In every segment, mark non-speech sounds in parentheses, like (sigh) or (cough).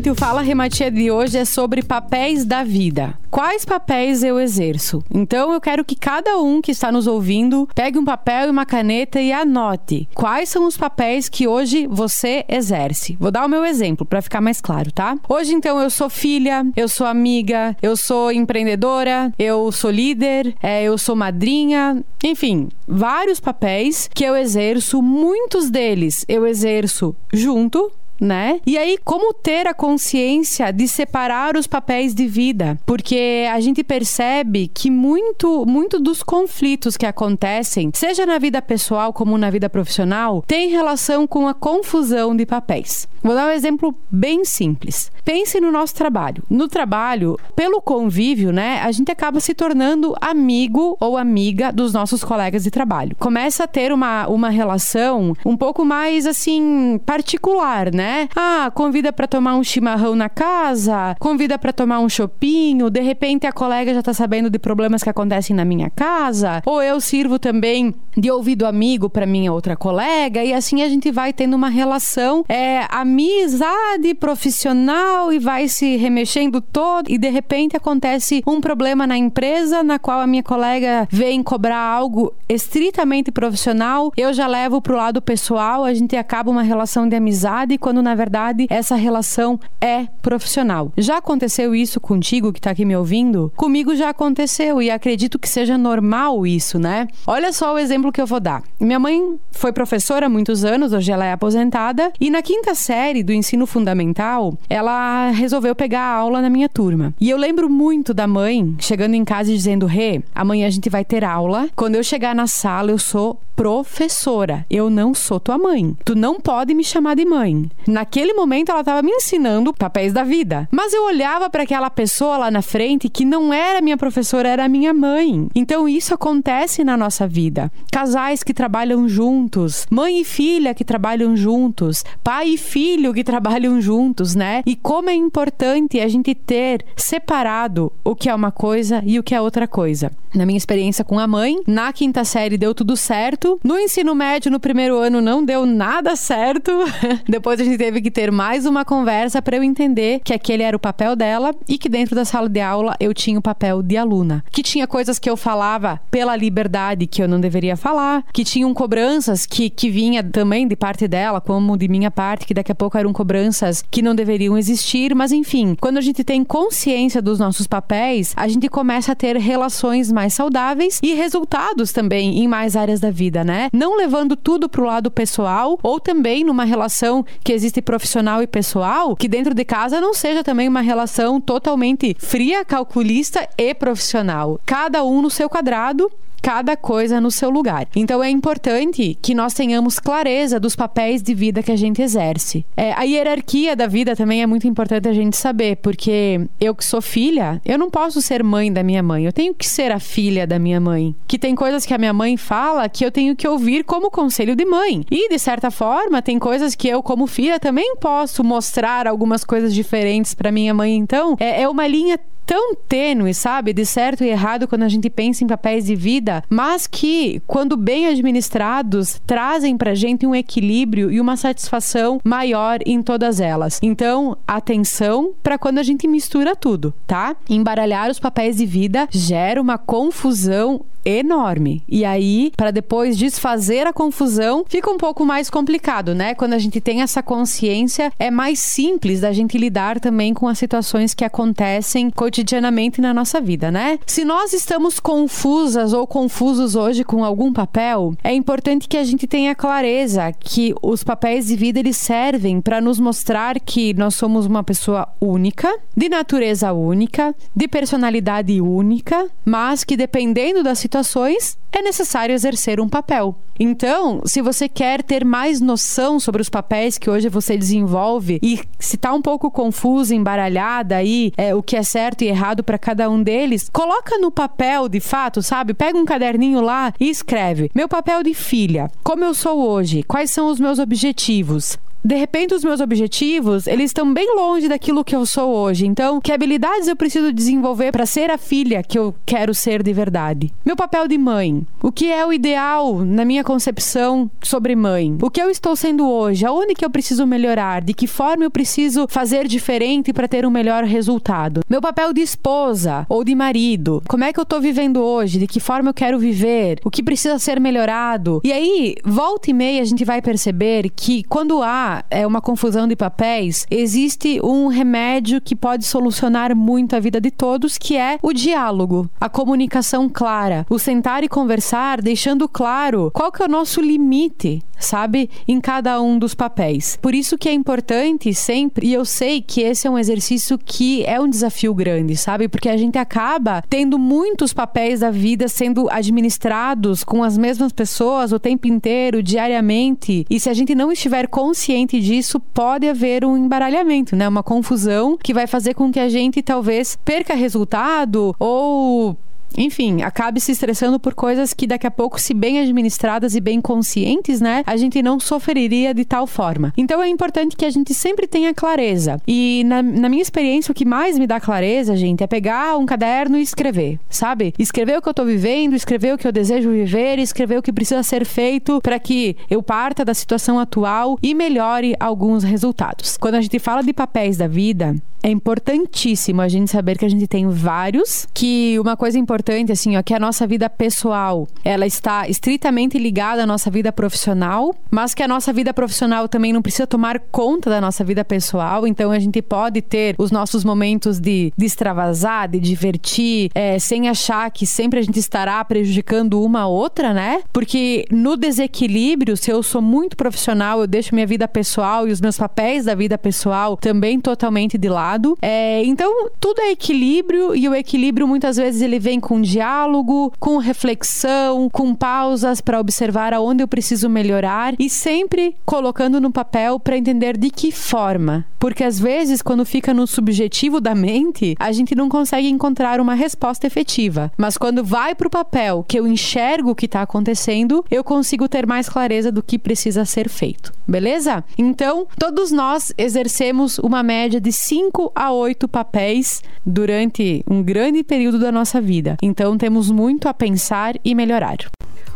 Exatamente, o Fala Rematia de hoje é sobre papéis da vida. Quais papéis eu exerço? Então eu quero que cada um que está nos ouvindo pegue um papel e uma caneta e anote quais são os papéis que hoje você exerce. Vou dar o meu exemplo para ficar mais claro, tá? Hoje então eu sou filha, eu sou amiga, eu sou empreendedora, eu sou líder, é, eu sou madrinha, enfim, vários papéis que eu exerço, muitos deles eu exerço junto né? E aí, como ter a consciência de separar os papéis de vida? Porque a gente percebe que muito, muito dos conflitos que acontecem, seja na vida pessoal como na vida profissional, tem relação com a confusão de papéis. Vou dar um exemplo bem simples. Pense no nosso trabalho. No trabalho, pelo convívio, né, a gente acaba se tornando amigo ou amiga dos nossos colegas de trabalho. Começa a ter uma, uma relação um pouco mais assim particular, né? Ah, convida para tomar um chimarrão na casa, convida para tomar um chopinho, de repente a colega já tá sabendo de problemas que acontecem na minha casa, ou eu sirvo também de ouvido amigo para minha outra colega e assim a gente vai tendo uma relação é amizade profissional e vai se remexendo todo e de repente acontece um problema na empresa na qual a minha colega vem cobrar algo estritamente profissional, eu já levo pro lado pessoal, a gente acaba uma relação de amizade quando na verdade essa relação é profissional. Já aconteceu isso contigo que está aqui me ouvindo? Comigo já aconteceu e acredito que seja normal isso, né? Olha só o exemplo que eu vou dar. Minha mãe foi professora há muitos anos, hoje ela é aposentada, e na quinta série do ensino fundamental, ela resolveu pegar a aula na minha turma. E eu lembro muito da mãe chegando em casa e dizendo: Rê, amanhã a gente vai ter aula. Quando eu chegar na sala, eu sou professora. Eu não sou tua mãe. Tu não pode me chamar de mãe. Naquele momento ela estava me ensinando papéis da vida. Mas eu olhava para aquela pessoa lá na frente que não era minha professora, era minha mãe. Então isso acontece na nossa vida. Casais que trabalham juntos, mãe e filha que trabalham juntos, pai e filho que trabalham juntos, né? E como é importante a gente ter separado o que é uma coisa e o que é outra coisa. Na minha experiência com a mãe, na quinta série deu tudo certo no ensino médio, no primeiro ano, não deu nada certo. (laughs) Depois a gente teve que ter mais uma conversa para eu entender que aquele era o papel dela e que dentro da sala de aula eu tinha o papel de aluna. Que tinha coisas que eu falava pela liberdade que eu não deveria falar, que tinham cobranças que, que vinha também de parte dela, como de minha parte, que daqui a pouco eram cobranças que não deveriam existir, mas enfim, quando a gente tem consciência dos nossos papéis, a gente começa a ter relações mais saudáveis e resultados também em mais áreas da vida né? Não levando tudo pro lado pessoal ou também numa relação que existe profissional e pessoal, que dentro de casa não seja também uma relação totalmente fria, calculista e profissional. Cada um no seu quadrado cada coisa no seu lugar. Então é importante que nós tenhamos clareza dos papéis de vida que a gente exerce. É, a hierarquia da vida também é muito importante a gente saber, porque eu que sou filha, eu não posso ser mãe da minha mãe, eu tenho que ser a filha da minha mãe. Que tem coisas que a minha mãe fala que eu tenho que ouvir como conselho de mãe. E de certa forma, tem coisas que eu, como filha, também posso mostrar algumas coisas diferentes para minha mãe. Então, é, é uma linha tão tênue, sabe, de certo e errado quando a gente pensa em papéis de vida, mas que, quando bem administrados, trazem pra gente um equilíbrio e uma satisfação maior em todas elas. Então, atenção para quando a gente mistura tudo, tá? Embaralhar os papéis de vida gera uma confusão enorme. E aí, para depois desfazer a confusão, fica um pouco mais complicado, né? Quando a gente tem essa consciência, é mais simples da gente lidar também com as situações que acontecem cotidianamente na nossa vida, né? Se nós estamos confusas ou confusos hoje com algum papel, é importante que a gente tenha clareza que os papéis de vida eles servem para nos mostrar que nós somos uma pessoa única, de natureza única, de personalidade única, mas que dependendo da situação situações, é necessário exercer um papel. Então, se você quer ter mais noção sobre os papéis que hoje você desenvolve e se está um pouco confusa, embaralhada aí, é, o que é certo e errado para cada um deles, coloca no papel de fato, sabe? Pega um caderninho lá e escreve: Meu papel de filha, como eu sou hoje, quais são os meus objetivos, de repente os meus objetivos, eles estão bem longe daquilo que eu sou hoje. Então, que habilidades eu preciso desenvolver para ser a filha que eu quero ser de verdade? Meu papel de mãe. O que é o ideal na minha concepção sobre mãe? O que eu estou sendo hoje? Aonde que eu preciso melhorar? De que forma eu preciso fazer diferente para ter um melhor resultado? Meu papel de esposa ou de marido? Como é que eu estou vivendo hoje? De que forma eu quero viver? O que precisa ser melhorado? E aí, volta e meia a gente vai perceber que quando há é, uma confusão de papéis, existe um remédio que pode solucionar muito a vida de todos, que é o diálogo, a comunicação clara, o sentar e conversar, deixando claro qual que é o nosso limite, sabe, em cada um dos papéis. Por isso que é importante sempre, e eu sei que esse é um exercício que é um desafio grande, sabe? Porque a gente acaba tendo muitos papéis da vida sendo administrados com as mesmas pessoas o tempo inteiro, diariamente. E se a gente não estiver consciente disso, pode haver um embaralhamento, né? Uma confusão que vai fazer com que a gente talvez perca resultado ou enfim, acabe se estressando por coisas que daqui a pouco, se bem administradas e bem conscientes, né, a gente não sofreria de tal forma. Então é importante que a gente sempre tenha clareza. E na, na minha experiência, o que mais me dá clareza, gente, é pegar um caderno e escrever, sabe? Escrever o que eu tô vivendo, escrever o que eu desejo viver, escrever o que precisa ser feito para que eu parta da situação atual e melhore alguns resultados. Quando a gente fala de papéis da vida, é importantíssimo a gente saber que a gente tem vários, que uma coisa importante assim, ó, que a nossa vida pessoal, ela está estritamente ligada à nossa vida profissional, mas que a nossa vida profissional também não precisa tomar conta da nossa vida pessoal, então a gente pode ter os nossos momentos de, de extravasar, de divertir, é, sem achar que sempre a gente estará prejudicando uma a outra, né? Porque no desequilíbrio, se eu sou muito profissional, eu deixo minha vida pessoal e os meus papéis da vida pessoal também totalmente de lado lado. É, então, tudo é equilíbrio e o equilíbrio muitas vezes ele vem com diálogo, com reflexão, com pausas para observar aonde eu preciso melhorar e sempre colocando no papel para entender de que forma. Porque às vezes, quando fica no subjetivo da mente, a gente não consegue encontrar uma resposta efetiva. Mas quando vai para o papel, que eu enxergo o que está acontecendo, eu consigo ter mais clareza do que precisa ser feito. Beleza? Então, todos nós exercemos uma média de 5 5 a 8 papéis durante um grande período da nossa vida. Então temos muito a pensar e melhorar.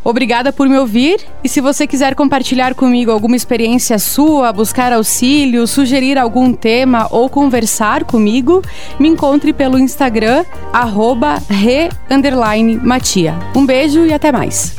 Obrigada por me ouvir e se você quiser compartilhar comigo alguma experiência sua, buscar auxílio, sugerir algum tema ou conversar comigo, me encontre pelo Instagram re_matia. Um beijo e até mais.